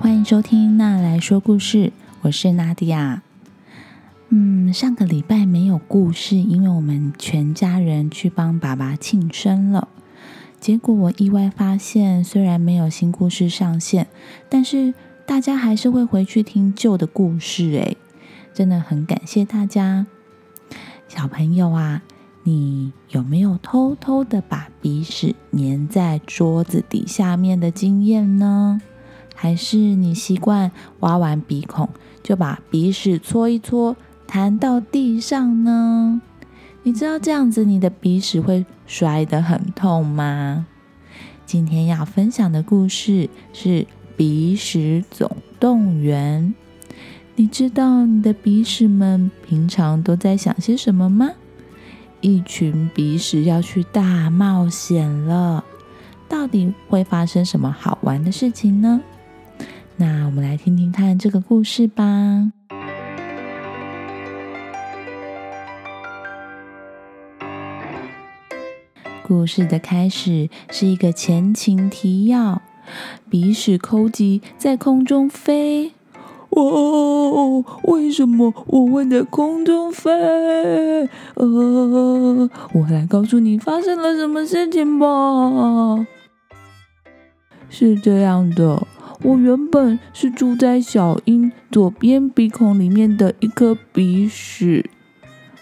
欢迎收听娜来说故事，我是娜迪亚。嗯，上个礼拜没有故事，因为我们全家人去帮爸爸庆生了。结果我意外发现，虽然没有新故事上线，但是大家还是会回去听旧的故事。诶，真的很感谢大家，小朋友啊！你有没有偷偷的把鼻屎粘在桌子底下面的经验呢？还是你习惯挖完鼻孔就把鼻屎搓一搓弹到地上呢？你知道这样子你的鼻屎会摔得很痛吗？今天要分享的故事是《鼻屎总动员》。你知道你的鼻屎们平常都在想些什么吗？一群鼻屎要去大冒险了，到底会发生什么好玩的事情呢？那我们来听听看这个故事吧。故事的开始是一个前情提要：鼻屎抠机在空中飞。哦，为什么我会在空中飞？呃，我来告诉你发生了什么事情吧。是这样的，我原本是住在小英左边鼻孔里面的一颗鼻屎，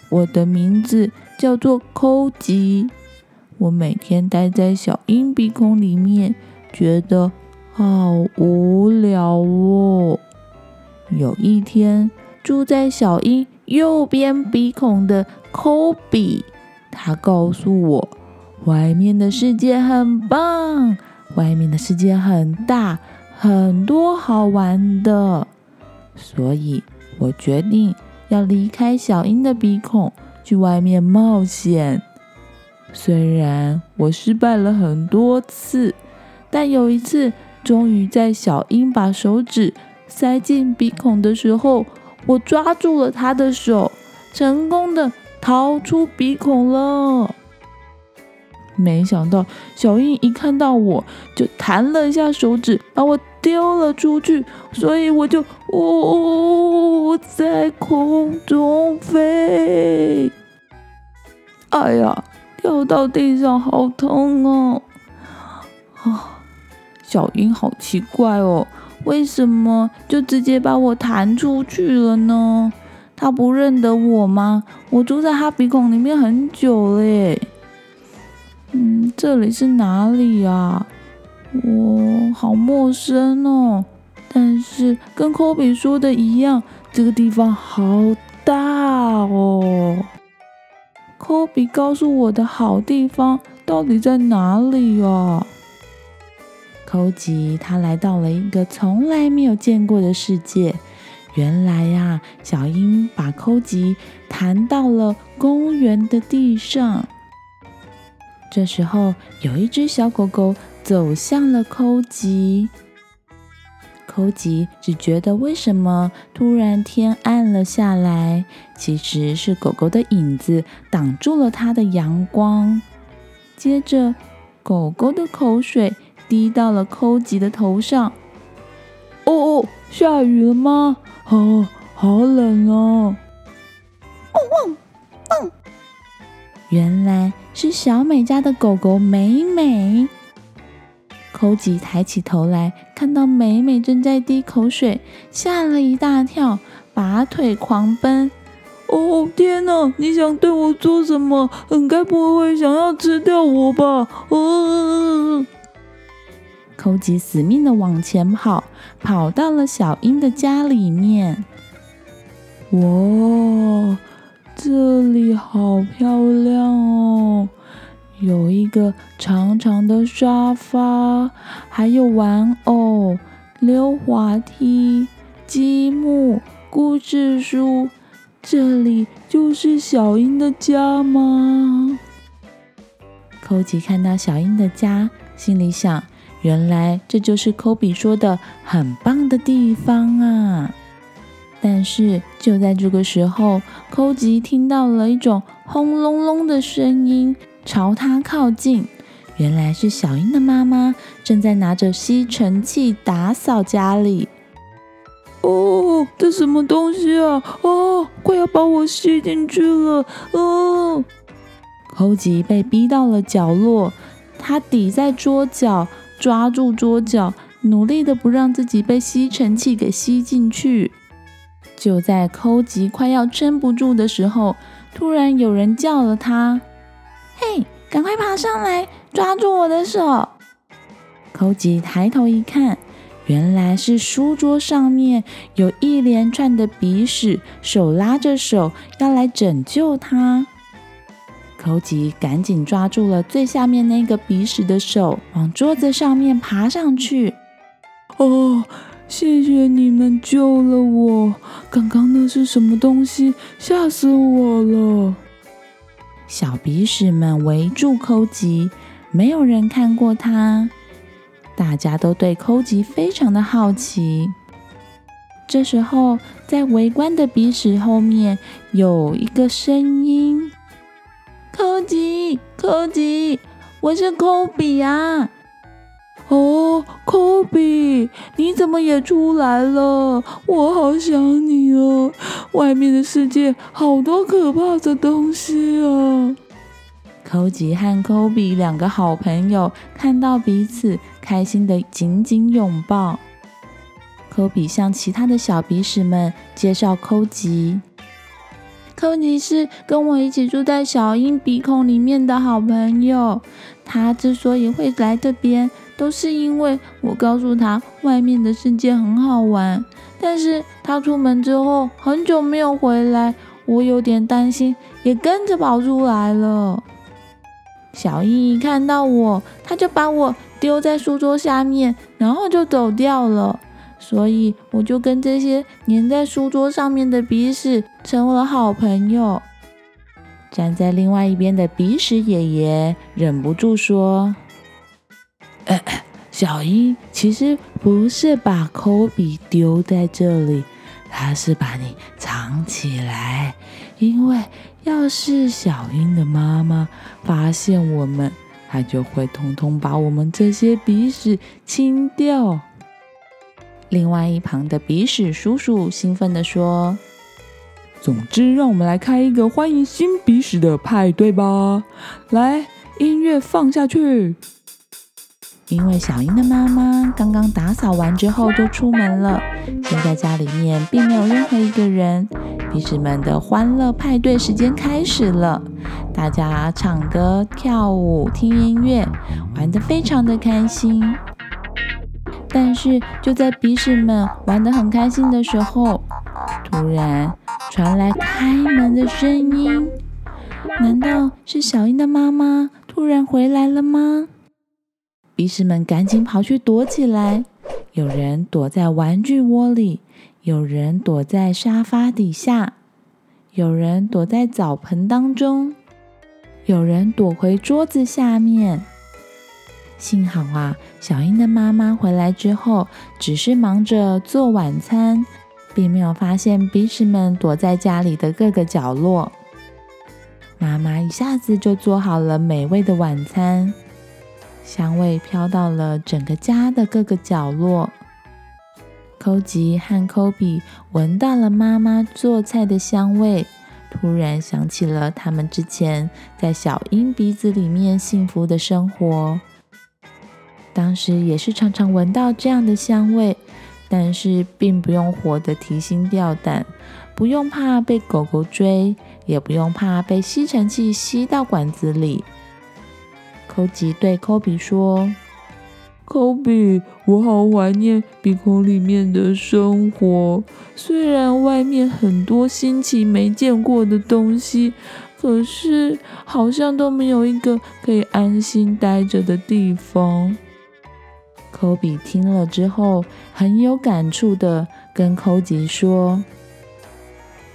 我的名字叫做抠吉。我每天待在小英鼻孔里面，觉得好无聊哦。有一天，住在小英右边鼻孔的科比，他告诉我，外面的世界很棒，外面的世界很大，很多好玩的。所以我决定要离开小英的鼻孔，去外面冒险。虽然我失败了很多次，但有一次，终于在小英把手指。塞进鼻孔的时候，我抓住了他的手，成功的逃出鼻孔了。没想到小英一看到我就弹了一下手指，把我丢了出去，所以我就呜哦在空中飞。哎呀，掉到地上好痛哦！啊，小英好奇怪哦。为什么就直接把我弹出去了呢？他不认得我吗？我住在他鼻孔里面很久了。嗯，这里是哪里啊？我好陌生哦。但是跟科比说的一样，这个地方好大哦。科比告诉我的好地方到底在哪里啊？寇吉他来到了一个从来没有见过的世界。原来呀，小鹰把寇吉弹到了公园的地上。这时候，有一只小狗狗走向了寇吉。寇吉只觉得为什么突然天暗了下来？其实是狗狗的影子挡住了它的阳光。接着，狗狗的口水。滴到了抠吉的头上。哦哦，下雨了吗？哦，好冷哦。汪汪汪！原来是小美家的狗狗美美。抠吉抬起头来，看到美美正在滴口水，吓了一大跳，拔腿狂奔。哦天哪！你想对我做什么？你，该不会想要吃掉我吧？呃。寇吉死命的往前跑，跑到了小英的家里面。哇，这里好漂亮哦！有一个长长的沙发，还有玩偶、溜滑梯、积木、故事书。这里就是小英的家吗？寇奇看到小英的家，心里想。原来这就是科比说的很棒的地方啊！但是就在这个时候，寇吉听到了一种轰隆隆的声音朝他靠近。原来是小英的妈妈正在拿着吸尘器打扫家里。哦，这什么东西啊？哦，快要把我吸进去了！哦，寇吉被逼到了角落，他抵在桌角，抓住桌角，努力的不让自己被吸尘器给吸进去。就在抠吉快要撑不住的时候，突然有人叫了他：“嘿，赶快爬上来，抓住我的手！”抠吉抬头一看。原来是书桌上面有一连串的鼻屎，手拉着手要来拯救他。抠吉赶紧抓住了最下面那个鼻屎的手，往桌子上面爬上去。哦，谢谢你们救了我！刚刚那是什么东西？吓死我了！小鼻屎们围住抠吉，没有人看过他。大家都对抠吉非常的好奇。这时候，在围观的鼻屎后面有一个声音：“抠吉，抠吉，我是抠比啊！”“哦，科比，你怎么也出来了？我好想你哦！外面的世界好多可怕的东西啊！”寇吉和科比两个好朋友看到彼此，开心的紧紧拥抱。科比向其他的小鼻屎们介绍寇吉：“寇吉是跟我一起住在小鹰鼻孔里面的好朋友。他之所以会来这边，都是因为我告诉他外面的世界很好玩。但是他出门之后很久没有回来，我有点担心，也跟着跑出来了。”小英一看到我，他就把我丢在书桌下面，然后就走掉了。所以我就跟这些粘在书桌上面的鼻屎成为了好朋友。站在另外一边的鼻屎爷爷忍不住说：“ 小英其实不是把科比丢在这里，他是把你藏起来，因为……”要是小英的妈妈发现我们，她就会通通把我们这些鼻屎清掉。另外一旁的鼻屎叔叔兴奋地说：“总之，让我们来开一个欢迎新鼻屎的派对吧！来，音乐放下去。”因为小英的妈妈刚刚打扫完之后就出门了，现在家里面并没有任何一个人。鼻屎们的欢乐派对时间开始了，大家唱歌、跳舞、听音乐，玩得非常的开心。但是就在鼻屎们玩得很开心的时候，突然传来开门的声音。难道是小英的妈妈突然回来了吗？鼻屎们赶紧跑去躲起来，有人躲在玩具窝里，有人躲在沙发底下，有人躲在澡盆当中，有人躲回桌子下面。幸好啊，小英的妈妈回来之后，只是忙着做晚餐，并没有发现鼻屎们躲在家里的各个角落。妈妈一下子就做好了美味的晚餐。香味飘到了整个家的各个角落。寇吉和科比闻到了妈妈做菜的香味，突然想起了他们之前在小鹰鼻子里面幸福的生活。当时也是常常闻到这样的香味，但是并不用活得提心吊胆，不用怕被狗狗追，也不用怕被吸尘器吸到管子里。科吉对科比说：“科比，我好怀念鼻孔里面的生活。虽然外面很多新奇没见过的东西，可是好像都没有一个可以安心待着的地方。”科比听了之后，很有感触的跟科吉说：“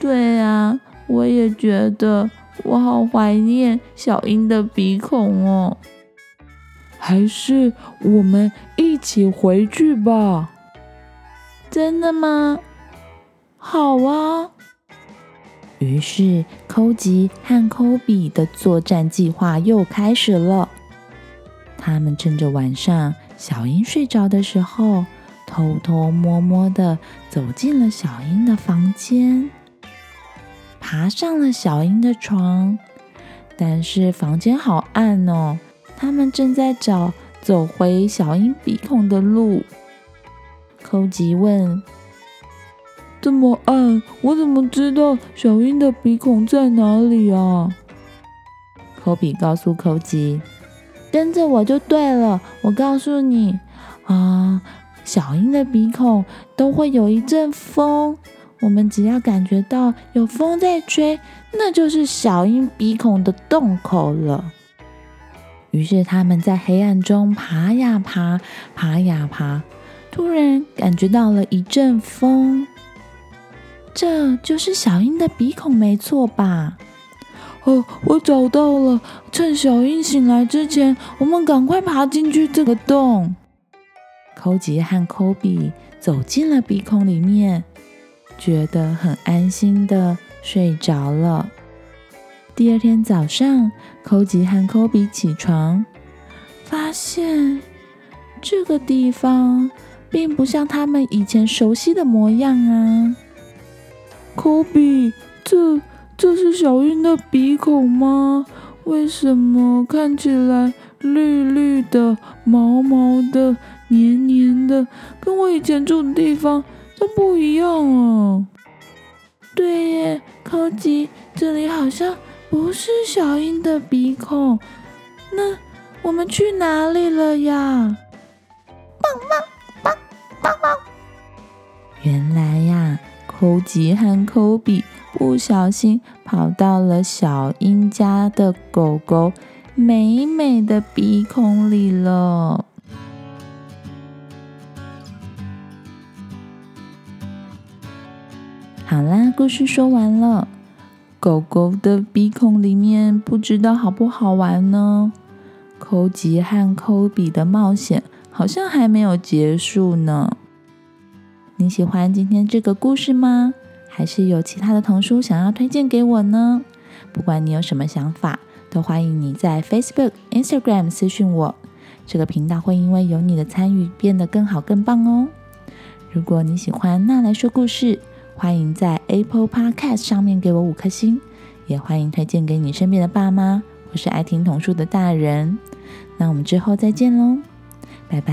对啊，我也觉得。”我好怀念小英的鼻孔哦，还是我们一起回去吧？真的吗？好啊！于是，寇吉和科比的作战计划又开始了。他们趁着晚上小英睡着的时候，偷偷摸摸的走进了小英的房间，爬上了小英的床。但是房间好暗哦，他们正在找走回小英鼻孔的路。寇吉问：“这么暗，我怎么知道小英的鼻孔在哪里啊？”科比告诉寇吉：“跟着我就对了。我告诉你啊，小英的鼻孔都会有一阵风，我们只要感觉到有风在吹，那就是小英鼻孔的洞口了。”于是他们在黑暗中爬呀爬，爬呀爬，突然感觉到了一阵风，这就是小英的鼻孔，没错吧？哦，我找到了！趁小英醒来之前，我们赶快爬进去这个洞。寇吉和科比走进了鼻孔里面，觉得很安心的睡着了。第二天早上，寇吉和科比起床，发现这个地方并不像他们以前熟悉的模样啊！科比，这……这是小英的鼻孔吗？为什么看起来绿绿的、毛毛的、黏黏的，跟我以前住的地方都不一样哦？对耶，柯基，这里好像不是小英的鼻孔。那我们去哪里了呀？棒棒棒棒棒！原来呀，柯吉和科比。不小心跑到了小英家的狗狗美美的鼻孔里了。好啦，故事说完了。狗狗的鼻孔里面不知道好不好玩呢？抠吉和抠比的冒险好像还没有结束呢。你喜欢今天这个故事吗？还是有其他的童书想要推荐给我呢？不管你有什么想法，都欢迎你在 Facebook、Instagram 私讯我。这个频道会因为有你的参与变得更好、更棒哦。如果你喜欢那来说故事，欢迎在 Apple Podcast 上面给我五颗星，也欢迎推荐给你身边的爸妈我是爱听童书的大人。那我们之后再见喽，拜拜。